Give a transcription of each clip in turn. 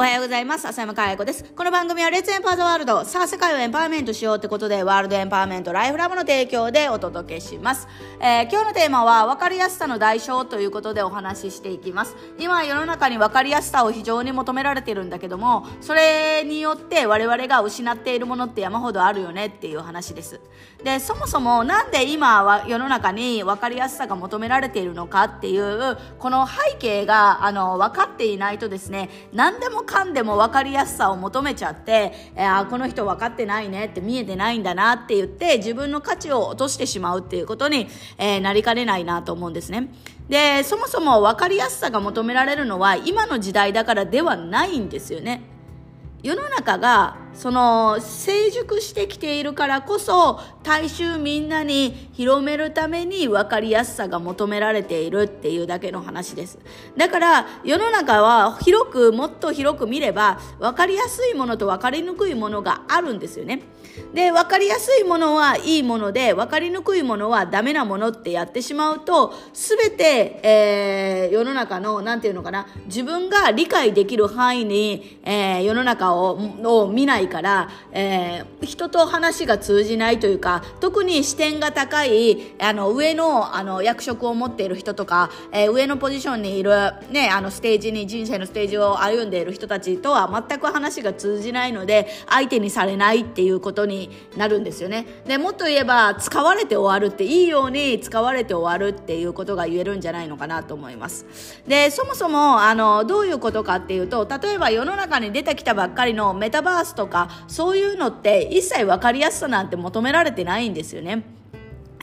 おはようございます。浅山かや子です。この番組はレッツエンパーザワールド。さあ、世界をエンパワーメントしようってことで、ワールドエンパワーメントライフラブの提供でお届けします。えー今日のテーマは、分かりやすさの代償ということでお話ししていきます。今、世の中に分かりやすさを非常に求められているんだけども、それによって我々が失っているものって山ほどあるよねっていう話です。で、そもそもなんで今は世の中に分かりやすさが求められているのかっていう、この背景が、あの、分かっていないとですね、何でもかんでも分かりやすさを求めちゃって、えーあこの人分かってないねって見えてないんだなって言って自分の価値を落としてしまうっていうことに、えーなりかねないなと思うんですね。で、そもそも分かりやすさが求められるのは今の時代だからではないんですよね。世の中がその成熟してきているからこそ大衆みんなに広めるために分かりやすさが求められているっていうだけの話です。だから世の中は広くもっと広く見れば分かりやすいものと分かりにくいものがあるんですよね。で分かりやすいものはいいもので分かりにくいものはダメなものってやってしまうと全て、えー世の中のなんていうのかな自分が理解できる範囲に、えー世の中をを見ないから、えー人と話が通じないというか特に視点が高いあの上のあの役職を持っている人とか、えー上のポジションにいる、ね、あのステージに人生のステージを歩んでいる人たちとは全く話が通じないので相手にされないっていうことになるんですよね。でもっと言えば使われて終わるっていいように使われて終わるっていうことが言えるんじゃないのかなと思います。でそもそもあのどういうことかっていうと例えば世の中に出てきたばっかりのメタバースとかそういうのって一切分かりやすさなんて求められてないんですよね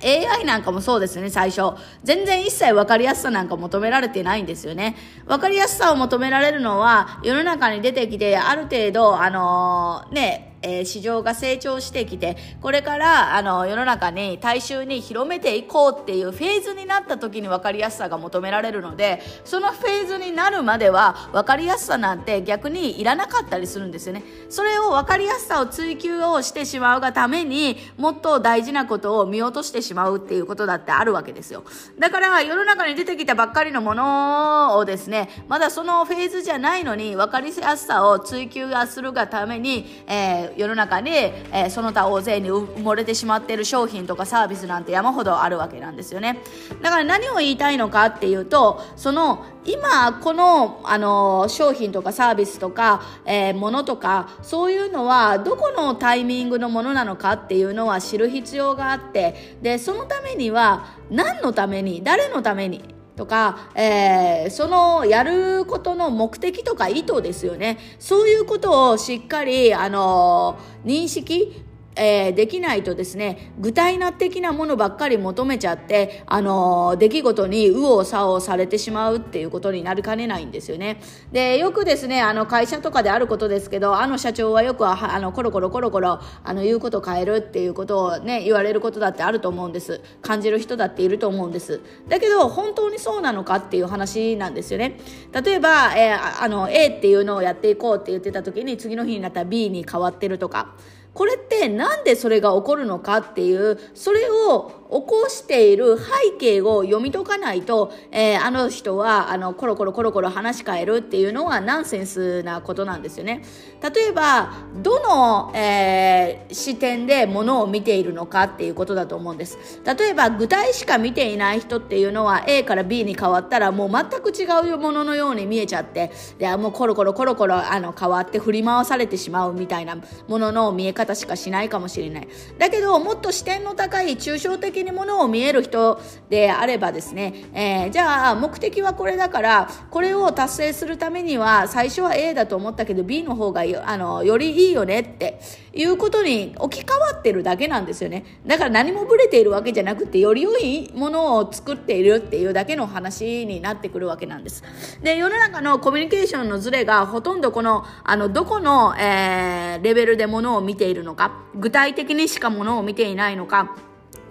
AI なんかもそうですね、最初。全然一切分かりやすさなんか求められてないんですよね。分かりやすさを求められるのは、世の中に出てきて、ある程度、あのーね、えー市場が成長してきて、これから、あの、世の中に大衆に広めていこうっていうフェーズになった時に分かりやすさが求められるので、そのフェーズになるまでは、分かりやすさなんて逆にいらなかったりするんですよね。それを分かりやすさを追求をしてしまうがために、もっと大事なことを見落としてしまうっていうことだってあるわけですよ。だから、世の中に出てきたばっかりのものをですね、まだそのフェーズじゃないのに、分かりやすさを追求するがために、えー世の中に、えーその他大勢に埋もれてしまっている商品とかサービスなんて山ほどあるわけなんですよね。だから何を言いたいのかっていうと、その、今、この、あの、商品とかサービスとか、えーものとか、そういうのは、どこのタイミングのものなのかっていうのは知る必要があって、で、そのためには、何のために、誰のために、とか、えーそのやることの目的とか意図ですよね。そういうことをしっかり、あの認識えーできないとですね具体的なものばっかり求めちゃって、あのー出来事に右往左往されてしまうっていうことになりかねないんですよね。でよくですねあの会社とかであることですけどあの社長はよくはあのコロコロコロコロあの言うこと変えるっていうことをね言われることだってあると思うんです。感じる人だっていると思うんです。だけど本当にそうなのかっていう話なんですよね。例えば、えーあの A っていうのをやっていこうって言ってた時に次の日になったら B に変わってるとか。これってなんでそれが起こるのかっていうそれを起こしている背景を読み解かないと、えーあの人はあのコロコロコロコロ話し変えるっていうのはナンセンスなことなんですよね。例えばどの、えー視点でものを見ているのかっていうことだと思うんです。例えば具体しか見ていない人っていうのは A から B に変わったらもう全く違うもののように見えちゃってでもうコロコロコロコロあの変わって振り回されてしまうみたいなものの見え方しかしないかもしれない。だけどもっと視点の高い抽象的にものを見える人であればですね、えーじゃあ目的はこれだからこれを達成するためには最初は A だと思ったけど B の方がよあのよりいいよねっていうことに置き換わってるだけなんですよね。だから何もブレているわけじゃなくてより良いものを作っているっていうだけの話になってくるわけなんです。で世の中のコミュニケーションのズレがほとんどこのあのどこの、えーレベルでものを見ているのか具体的にしかものを見ていないのか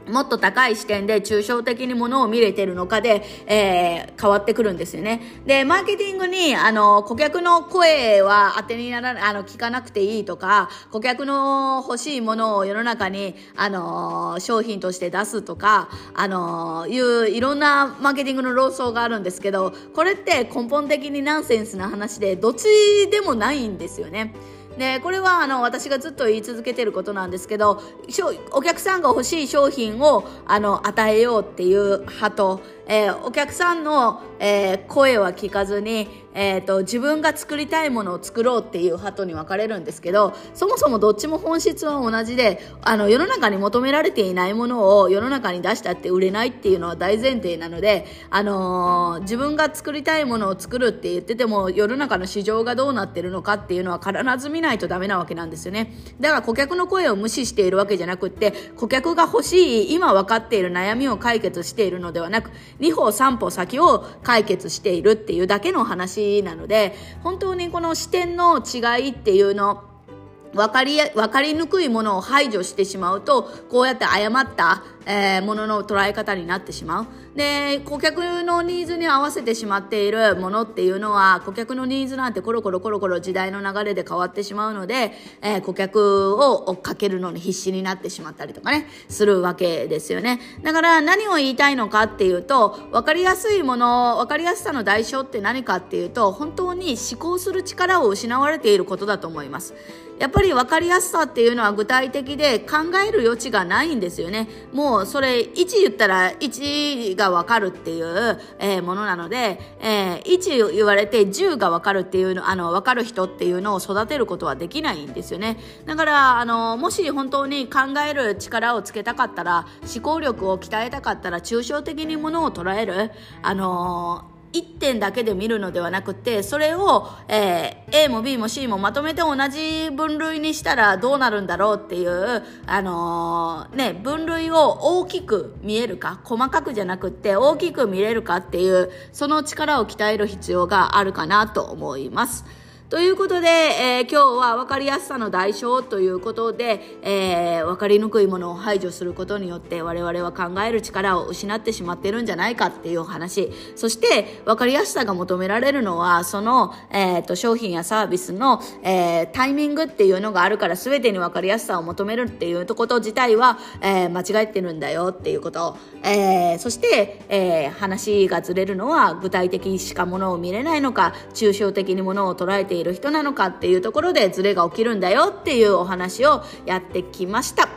もっと高い視点で抽象的にものを見れてるのかで、えー、変わってくるんですよね。で、マーケティングに、あの、顧客の声は当てにならない、あの、聞かなくていいとか、顧客の欲しいものを世の中に、あの、商品として出すとか、あの、いういろんなマーケティングの論争があるんですけど、これって根本的にナンセンスな話で、どっちでもないんですよね。でこれはあの私がずっと言い続けてることなんですけどお客さんが欲しい商品をあの与えようっていう派とえー、お客さんの、えー、声は聞かずに、えーと、自分が作りたいものを作ろうっていう派に分かれるんですけどそもそもどっちも本質は同じであの世の中に求められていないものを世の中に出したって売れないっていうのは大前提なので、あのー、自分が作りたいものを作るって言ってても世の中の市場がどうなってるのかっていうのは必ず見ないとダメなわけなんですよね。だから顧客の声を無視しているわけじゃなくって顧客が欲しい今分かっている悩みを解決しているのではなく2歩3歩先を解決しているっていうだけの話なので本当にこの視点の違いっていうの分かり分かりにくいものを排除してしまうとこうやって誤ったえー、ものの捉え方になってしまう。で、顧客のニーズに合わせてしまっているものっていうのは、顧客のニーズなんてコロコロコロコロ時代の流れで変わってしまうので、えー、顧客を追っかけるのに必死になってしまったりとかね、するわけですよね。だから何を言いたいのかっていうと、分かりやすいもの、分かりやすさの代償って何かっていうと、本当に思考する力を失われていることだと思います。やっぱり分かりやすさっていうのは具体的で考える余地がないんですよね。もうそれ1言ったら1が分かるっていう、えー、ものなので、えー、1言われて10が分かるっていうのあの分かる人っていうのを育てることはできないんですよね。だからあのもし本当に考える力をつけたかったら思考力を鍛えたかったら抽象的にものを捉えるあの1点だけで見るのではなくてそれを、えー、A も B も C もまとめて同じ分類にしたらどうなるんだろうっていう、あのー、ね、分類を大きく見えるか細かくじゃなくって大きく見れるかっていうその力を鍛える必要があるかなと思います。ということで、えー、今日は分かりやすさの代償ということで、えー、分かりにくいものを排除することによって我々は考える力を失ってしまってるんじゃないかっていう話。そして分かりやすさが求められるのはその、えーと、商品やサービスの、えー、タイミングっていうのがあるから全てに分かりやすさを求めるっていうこと自体は、えー、間違えてるんだよっていうこと、えー、そして、えー、話がずれるのは具体的にしかものを見れないのか抽象的にものを捉えている人なのかっていうところでズレが起きるんだよっていうお話をやってきました。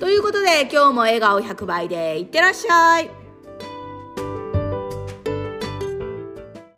ということで今日も笑顔100倍でいってらっしゃい。